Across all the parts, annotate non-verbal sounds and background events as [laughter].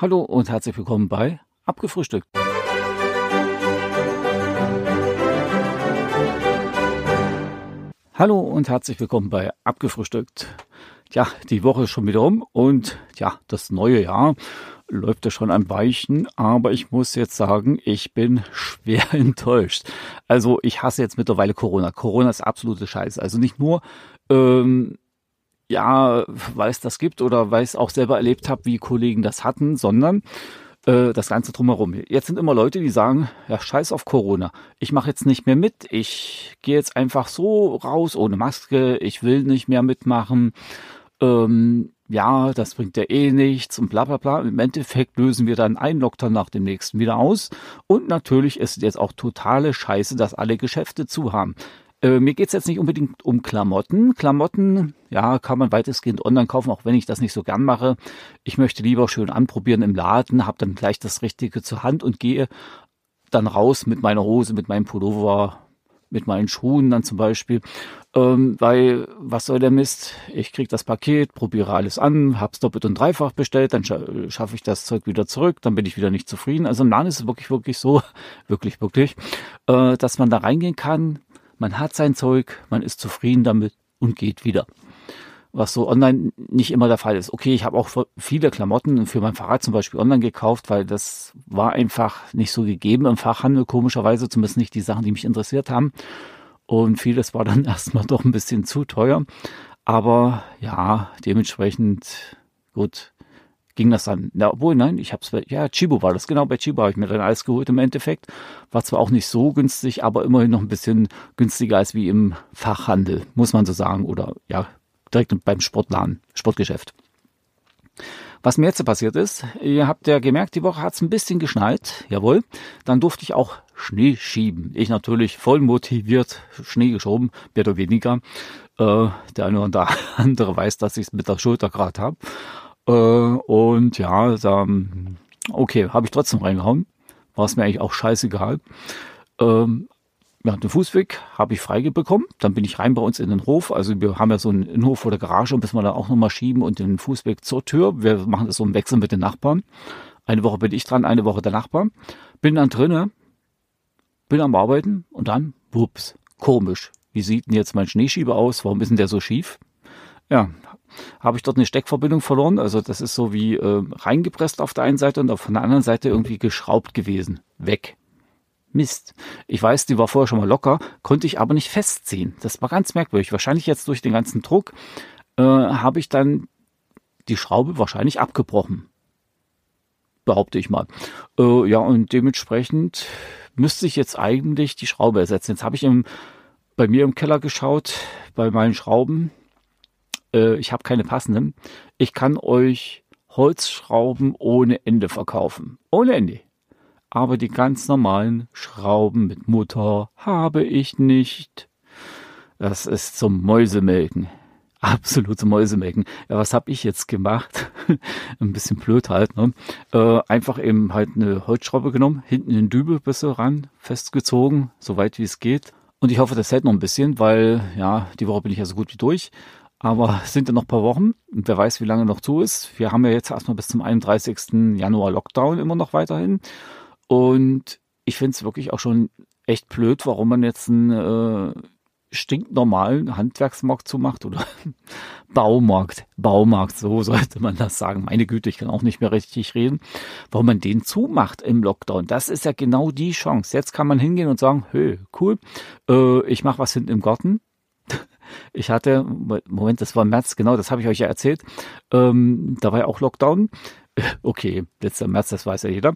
Hallo und herzlich willkommen bei Abgefrühstückt. Hallo und herzlich willkommen bei Abgefrühstückt. Ja, die Woche ist schon wieder um und ja, das neue Jahr läuft ja schon am Weichen, aber ich muss jetzt sagen, ich bin schwer [laughs] enttäuscht. Also ich hasse jetzt mittlerweile Corona. Corona ist absolute Scheiße. Also nicht nur ähm, ja, weil es das gibt oder weil ich auch selber erlebt habe, wie Kollegen das hatten, sondern äh, das Ganze drumherum. Jetzt sind immer Leute, die sagen, ja, scheiß auf Corona. Ich mache jetzt nicht mehr mit. Ich gehe jetzt einfach so raus ohne Maske. Ich will nicht mehr mitmachen. Ähm, ja, das bringt ja eh nichts und bla bla bla. Im Endeffekt lösen wir dann einen Lockdown nach dem nächsten wieder aus. Und natürlich ist es jetzt auch totale Scheiße, dass alle Geschäfte zu haben. Äh, mir geht's jetzt nicht unbedingt um Klamotten. Klamotten, ja, kann man weitestgehend online kaufen, auch wenn ich das nicht so gern mache. Ich möchte lieber schön anprobieren im Laden, habe dann gleich das Richtige zur Hand und gehe dann raus mit meiner Hose, mit meinem Pullover, mit meinen Schuhen dann zum Beispiel. Ähm, weil, was soll der Mist? Ich krieg das Paket, probiere alles an, hab's doppelt und dreifach bestellt, dann scha schaffe ich das Zeug wieder zurück, dann bin ich wieder nicht zufrieden. Also im Laden ist es wirklich, wirklich so, [laughs] wirklich, wirklich, äh, dass man da reingehen kann, man hat sein Zeug, man ist zufrieden damit und geht wieder. Was so online nicht immer der Fall ist. Okay, ich habe auch viele Klamotten für mein Fahrrad zum Beispiel online gekauft, weil das war einfach nicht so gegeben im Fachhandel, komischerweise, zumindest nicht die Sachen, die mich interessiert haben. Und vieles war dann [laughs] erstmal doch ein bisschen zu teuer. Aber ja, dementsprechend gut ging das dann. Ja, obwohl, nein, ich habe es, ja, Chibo war das, genau, bei Chibo habe ich mir dann alles geholt im Endeffekt. War zwar auch nicht so günstig, aber immerhin noch ein bisschen günstiger als wie im Fachhandel, muss man so sagen, oder ja, direkt beim Sportladen, Sportgeschäft. Was mir jetzt passiert ist, ihr habt ja gemerkt, die Woche hat es ein bisschen geschneit, jawohl. Dann durfte ich auch Schnee schieben. Ich natürlich voll motiviert Schnee geschoben, mehr oder weniger. Äh, der eine oder andere [laughs] weiß, dass ich es mit der Schulter gerade habe. Äh, und ja, da, okay, habe ich trotzdem reingehauen. War es mir eigentlich auch scheißegal. Ähm, ja, den Fußweg habe ich freigebekommen. Dann bin ich rein bei uns in den Hof. Also wir haben ja so einen Innenhof vor der Garage und müssen wir da auch nochmal schieben und den Fußweg zur Tür. Wir machen das so im Wechsel mit den Nachbarn. Eine Woche bin ich dran, eine Woche der Nachbar. Bin dann drinnen, bin am Arbeiten und dann, wups, komisch. Wie sieht denn jetzt mein Schneeschieber aus? Warum ist denn der so schief? Ja, habe ich dort eine Steckverbindung verloren. Also das ist so wie äh, reingepresst auf der einen Seite und auf der anderen Seite irgendwie geschraubt gewesen. Weg. Mist. Ich weiß, die war vorher schon mal locker, konnte ich aber nicht festziehen. Das war ganz merkwürdig. Wahrscheinlich jetzt durch den ganzen Druck äh, habe ich dann die Schraube wahrscheinlich abgebrochen. Behaupte ich mal. Äh, ja, und dementsprechend müsste ich jetzt eigentlich die Schraube ersetzen. Jetzt habe ich im, bei mir im Keller geschaut, bei meinen Schrauben äh, ich habe keine passenden. Ich kann euch Holzschrauben ohne Ende verkaufen. Ohne Ende. Aber die ganz normalen Schrauben mit Mutter habe ich nicht. Das ist zum Mäusemelken. [laughs] Absolut zum Mäusemelken. Ja, was habe ich jetzt gemacht? [laughs] Ein bisschen blöd halt. Ne? Äh, einfach eben halt eine Holzschraube genommen, hinten den Dübel bis ran, festgezogen, so weit wie es geht. Und ich hoffe, das hält noch ein bisschen, weil ja, die Woche bin ich ja so gut wie durch. Aber sind ja noch ein paar Wochen und wer weiß, wie lange noch zu ist. Wir haben ja jetzt erstmal bis zum 31. Januar Lockdown immer noch weiterhin. Und ich finde es wirklich auch schon echt blöd, warum man jetzt einen äh, stinknormalen Handwerksmarkt zumacht oder [laughs] Baumarkt. Baumarkt, so sollte man das sagen. Meine Güte, ich kann auch nicht mehr richtig reden. Warum man den zumacht im Lockdown, das ist ja genau die Chance. Jetzt kann man hingehen und sagen, hey, cool, äh, ich mache was hinten im Garten ich hatte, Moment, das war März, genau, das habe ich euch ja erzählt. Ähm, da war ja auch Lockdown. [laughs] Okay, letzter März, das weiß ja jeder.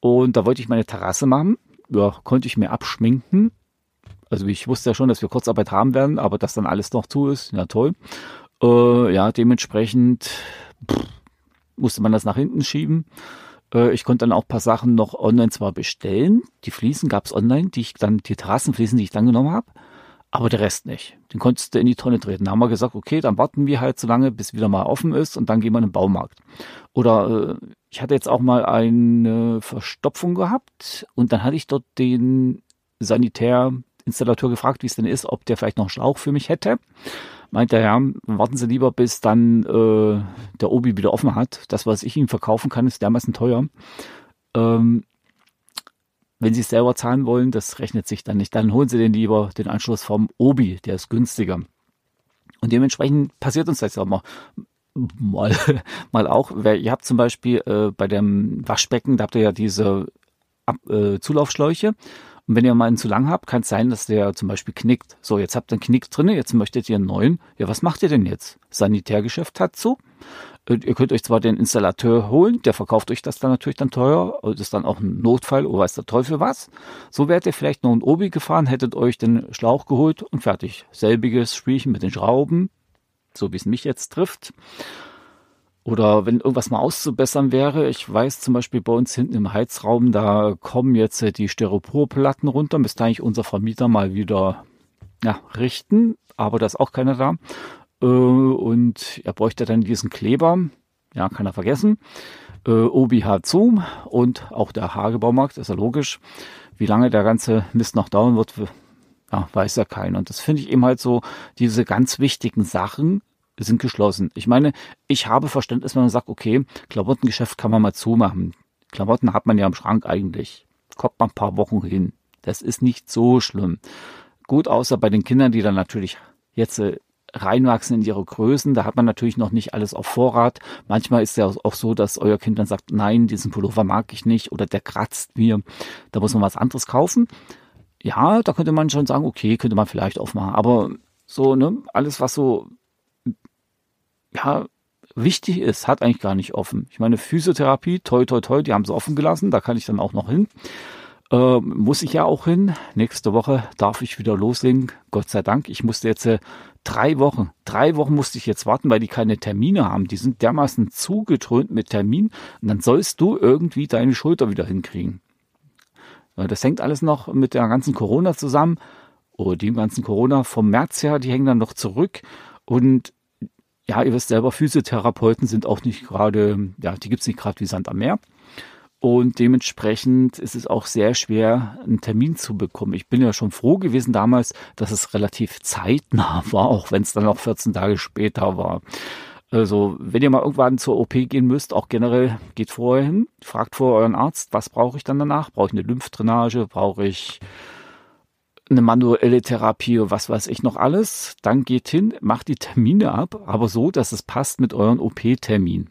Und da wollte ich meine Terrasse machen. Ja, konnte ich mir abschminken. Also ich wusste ja schon, dass wir Kurzarbeit haben werden, aber dass dann alles noch zu ist, ja toll. Äh, ja, dementsprechend pff, musste man das nach hinten schieben. Äh, ich konnte dann auch paar Sachen noch online zwar bestellen. Die Fliesen gab es online, die ich dann, die Terrassenfliesen, die ich dann genommen habe aber der Rest nicht. Den konntest du in die Tonne treten. Da haben wir gesagt, okay, dann warten wir halt so lange, bis wieder mal offen ist und dann gehen wir in den Baumarkt. Oder äh, ich hatte jetzt auch mal eine Verstopfung gehabt und dann hatte ich dort den Sanitärinstallateur gefragt, wie es denn ist, ob der vielleicht noch einen Schlauch für mich hätte. meint der Herr, warten Sie lieber, bis dann äh, der Obi wieder offen hat. Das, was ich Ihnen verkaufen kann, ist dermaßen teuer. Ähm, wenn Sie es selber zahlen wollen, das rechnet sich dann nicht. Dann holen Sie den lieber den Anschluss vom Obi, der ist günstiger. Und dementsprechend passiert uns das auch mal mal, [laughs] mal auch. Ihr habt zum Beispiel äh, bei dem Waschbecken, da habt ihr ja diese Ab, äh, Zulaufschläuche. Und wenn ihr mal einen zu lang habt, kann es sein, dass der zum Beispiel knickt. So, jetzt habt ihr einen Knick drin, jetzt möchtet ihr einen neuen. Ja, was macht ihr denn jetzt? Sanitärgeschäft hat so. Äh, ihr könnt euch zwar den Installateur holen, der verkauft euch das dann natürlich dann teuer, das ist dann auch ein Notfall oder weiß der Teufel was. So wärt ihr vielleicht noch ein Obi gefahren, hättet euch den Schlauch geholt und fertig. Selbiges Spielchen mit den Schrauben, so wie es mich jetzt trifft. Oder wenn irgendwas mal auszubessern wäre, ich weiß zum Beispiel bei uns hinten im Heizraum, da kommen jetzt die Styroporplatten runter, müsste eigentlich unser Vermieter mal wieder ja, richten, aber da ist auch keiner da. Äh, und er bräuchte dann diesen Kleber, ja, kann er vergessen. Äh, hat zu und auch der Hagebaumarkt, ist ja logisch. Wie lange der ganze Mist noch dauern wird, ja, weiß ja keiner. Und das finde ich eben halt so, diese ganz wichtigen Sachen, sind geschlossen. Ich meine, ich habe Verständnis, wenn man sagt, okay, Klamottengeschäft kann man mal zumachen. Klamotten hat man ja im Schrank eigentlich. Kommt man ein paar Wochen hin. Das ist nicht so schlimm. Gut, außer bei den Kindern, die dann natürlich jetzt äh, reinwachsen in ihre Größen. Da hat man natürlich noch nicht alles auf Vorrat. Manchmal ist ja auch so, dass euer Kind dann sagt, nein, diesen Pullover mag ich nicht oder der kratzt mir. Da muss man was anderes kaufen. Ja, da könnte man schon sagen, okay, könnte man vielleicht aufmachen. Aber so, ne, alles, was so ja, wichtig ist, hat eigentlich gar nicht offen. Ich meine, Physiotherapie, toi, toi, toi, die haben sie offen gelassen, da kann ich dann auch noch hin. Äh, muss ich ja auch hin. Nächste Woche darf ich wieder loslegen. Gott sei Dank. Ich musste jetzt äh, drei Wochen, drei Wochen musste ich jetzt warten, weil die keine Termine haben. Die sind dermaßen zugetrönt mit Termin. Und dann sollst du irgendwie deine Schulter wieder hinkriegen. Äh, das hängt alles noch mit der ganzen Corona zusammen. Oder oh, dem ganzen Corona vom März her, die hängen dann noch zurück. Und ja, ihr wisst selber, Physiotherapeuten sind auch nicht gerade, ja, die gibt's nicht gerade wie Sand am Meer. Und dementsprechend ist es auch sehr schwer, einen Termin zu bekommen. Ich bin ja schon froh gewesen damals, dass es relativ zeitnah [laughs] war, auch wenn es dann noch 14 Tage später war. Also, wenn ihr mal irgendwann zur OP gehen müsst, auch generell geht vorher hin, fragt vor euren Arzt, was brauche ich dann danach? Brauche ich eine Lymphdrainage? Brauche ich eine manuelle Therapie, was weiß ich noch alles. Dann geht hin, macht die Termine ab, aber so, dass es passt mit euren OP-Termin.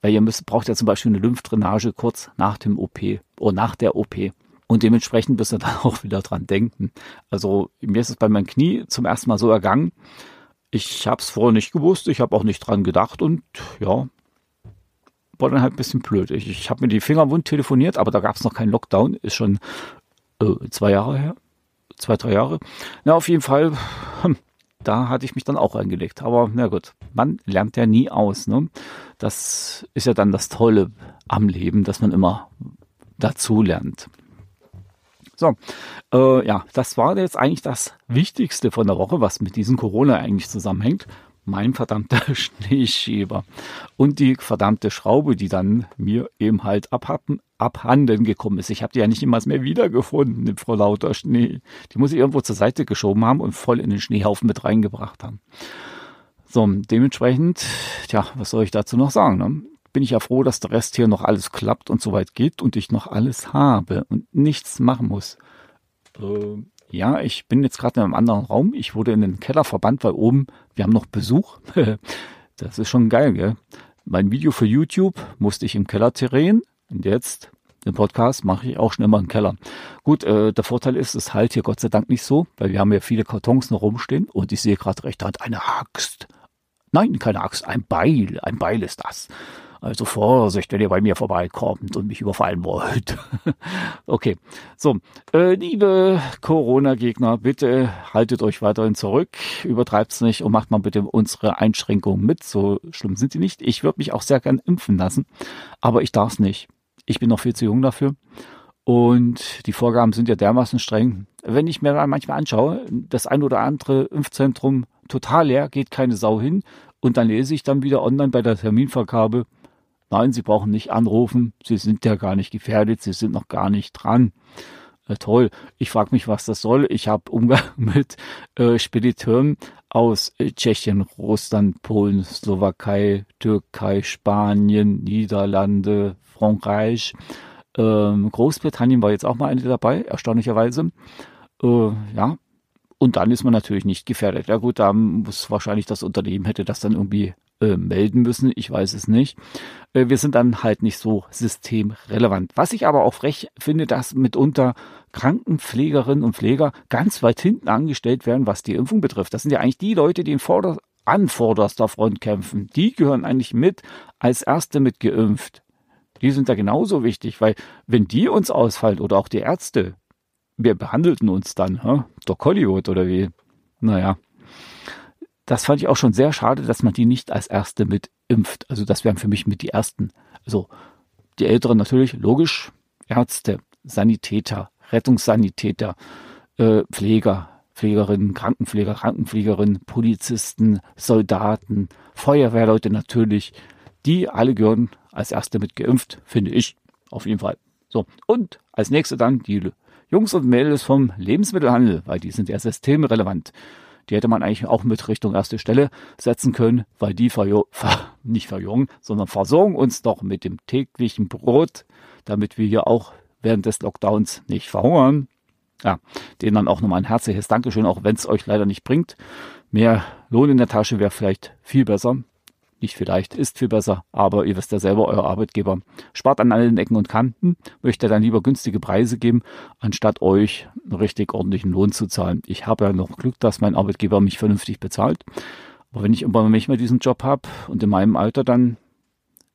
Weil ihr müsst, braucht ja zum Beispiel eine Lymphdrainage kurz nach dem OP oder nach der OP. Und dementsprechend müsst ihr dann [laughs] auch wieder dran denken. Also mir ist es bei meinem Knie zum ersten Mal so ergangen. Ich habe es vorher nicht gewusst, ich habe auch nicht dran gedacht und ja, war dann halt ein bisschen blöd. Ich, ich habe mir die Finger wund telefoniert, aber da gab es noch keinen Lockdown. Ist schon äh, zwei Jahre her. Zwei, drei Jahre. Na, auf jeden Fall, hm, da hatte ich mich dann auch eingelegt. Aber na gut, man lernt ja nie aus. Ne? Das ist ja dann das Tolle am Leben, dass man immer dazu lernt. So, äh, ja, das war jetzt eigentlich das Wichtigste von der Woche, was mit diesem Corona eigentlich zusammenhängt mein verdammter [laughs] Schneeschieber und die verdammte Schraube, die dann mir eben halt abhappen, abhanden gekommen ist. Ich habe die ja nicht immer mehr wiedergefunden vor lauter Schnee. Die muss ich irgendwo zur Seite geschoben haben und voll in den Schneehaufen mit reingebracht haben. So, dementsprechend, tja, was soll ich dazu noch sagen? Ne? Bin ich ja froh, dass der Rest hier noch alles klappt und soweit geht und ich noch alles habe und nichts machen muss. Äh, ja, ich bin jetzt gerade in einem anderen Raum. Ich wurde in den Keller verbannt, weil oben, wir haben noch Besuch. [laughs] das ist schon geil, gell? Mein Video für YouTube musste ich im Keller drehen und jetzt den Podcast mache ich auch schon immer im Keller. Gut, äh, der Vorteil ist, es halt hier Gott sei Dank nicht so, weil wir haben ja viele Kartons noch rumstehen und ich sehe gerade recht Hand eine Axt. Nein, keine Axt, ein Beil. Ein Beil ist das. Also Vorsicht, wenn ihr bei mir vorbeikommt und mich überfallen wollt. [laughs] okay, so, äh, liebe Corona-Gegner, bitte haltet euch weiterhin zurück, übertreibt's nicht und macht mal bitte unsere Einschränkungen mit. So schlimm sind die nicht. Ich würde mich auch sehr gern impfen lassen, aber ich darf's nicht. Ich bin noch viel zu jung dafür. Und die Vorgaben sind ja dermaßen streng. Wenn ich mir dann manchmal anschaue, das ein oder andere Impfzentrum total leer, geht keine Sau hin. Und dann lese ich dann wieder online bei der Terminvergabe, nein, Sie brauchen nicht anrufen, Sie sind ja gar nicht gefährdet, Sie sind noch gar nicht dran. Äh, toll. Ich frage mich, was das soll. Ich habe Umgang [laughs] mit äh, Spediteuren aus äh, Tschechien, Russland, Polen, Slowakei, Türkei, Spanien, Niederlande, Frankreich. Ähm, Großbritannien war jetzt auch mal eine dabei, erstaunlicherweise. Äh, ja, und dann ist man natürlich nicht gefährdet. Ja gut, da muss wahrscheinlich das Unternehmen hätte das dann irgendwie äh, melden müssen. Ich weiß es nicht. Äh, wir sind dann halt nicht so systemrelevant. Was ich aber auch frech finde, dass mitunter Krankenpflegerinnen und Pfleger ganz weit hinten angestellt werden, was die Impfung betrifft. Das sind ja eigentlich die Leute, die in Vorder an vorderster Front kämpfen. Die gehören eigentlich mit als Erste mit geimpft. Die sind da genauso wichtig, weil wenn die uns ausfallen oder auch die Ärzte, wer behandelten uns dann? Hä? Doc Hollywood oder wie? Naja. Das fand ich auch schon sehr schade, dass man die nicht als Erste mit impft. Also das wären für mich mit die Ersten. Also die Älteren natürlich, logisch, Ärzte, Sanitäter, Rettungssanitäter, äh, Pfleger, Pflegerinnen, Krankenpfleger, Krankenpflegerinnen, Polizisten, Soldaten, Feuerwehrleute natürlich. Die alle gehören als Erste mit geimpft, finde ich. Auf jeden Fall. So. Und als nächste dann die Jungs und Mädels vom Lebensmittelhandel, weil die sind ja systemrelevant. Die hätte man eigentlich auch mit Richtung erste Stelle setzen können, weil die verjo ver nicht verjungen, sondern versorgen uns doch mit dem täglichen Brot, damit wir hier auch während des Lockdowns nicht verhungern. Ja, denen dann auch nochmal ein herzliches Dankeschön, auch wenn es euch leider nicht bringt. Mehr Lohn in der Tasche wäre vielleicht viel besser nicht vielleicht, ist viel besser, aber ihr wisst ja selber, euer Arbeitgeber spart an allen Ecken und Kanten, möchte dann lieber günstige Preise geben, anstatt euch einen richtig ordentlichen Lohn zu zahlen. Ich habe ja noch Glück, dass mein Arbeitgeber mich vernünftig bezahlt. Aber wenn ich irgendwann mehr diesen Job habe und in meinem Alter, dann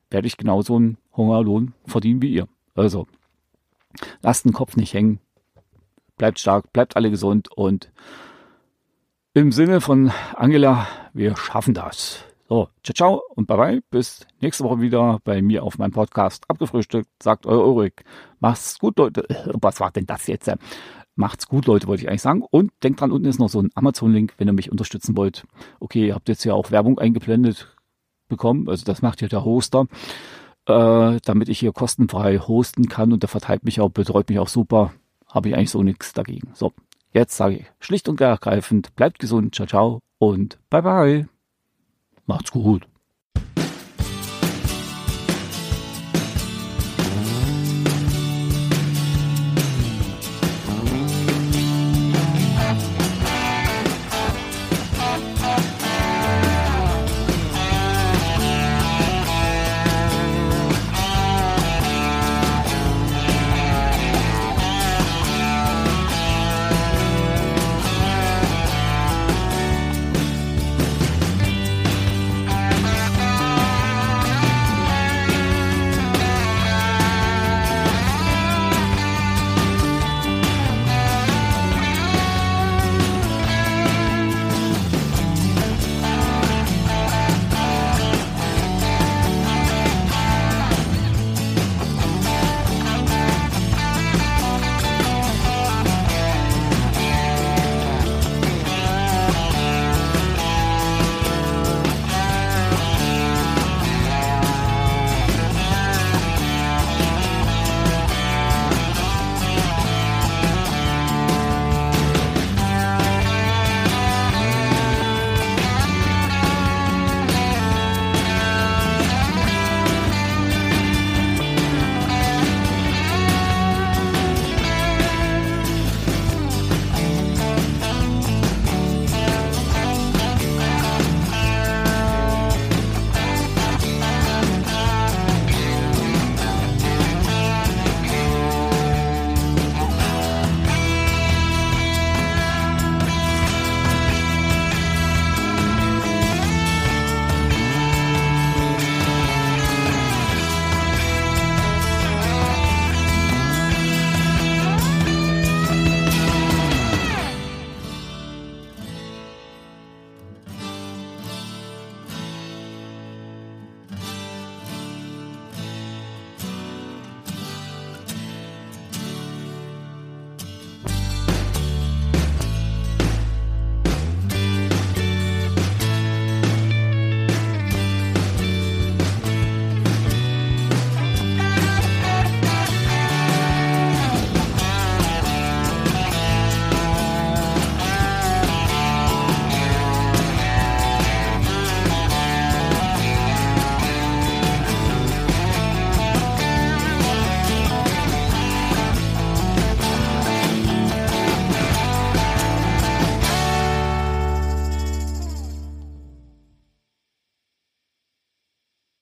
werde ich genauso einen Hungerlohn verdienen wie ihr. Also, lasst den Kopf nicht hängen, bleibt stark, bleibt alle gesund und im Sinne von Angela, wir schaffen das. So, ciao, ciao und bye bye. Bis nächste Woche wieder bei mir auf meinem Podcast abgefrühstückt. Sagt euer Ulrich. Macht's gut, Leute. [laughs] Was war denn das jetzt? Macht's gut, Leute, wollte ich eigentlich sagen. Und denkt dran, unten ist noch so ein Amazon-Link, wenn ihr mich unterstützen wollt. Okay, ihr habt jetzt ja auch Werbung eingeblendet bekommen. Also das macht ja der Hoster, äh, damit ich hier kostenfrei hosten kann. Und der verteilt mich auch, betreut mich auch super. Habe ich eigentlich so nichts dagegen. So, jetzt sage ich schlicht und ergreifend, bleibt gesund, ciao, ciao und bye bye. Macht's gut.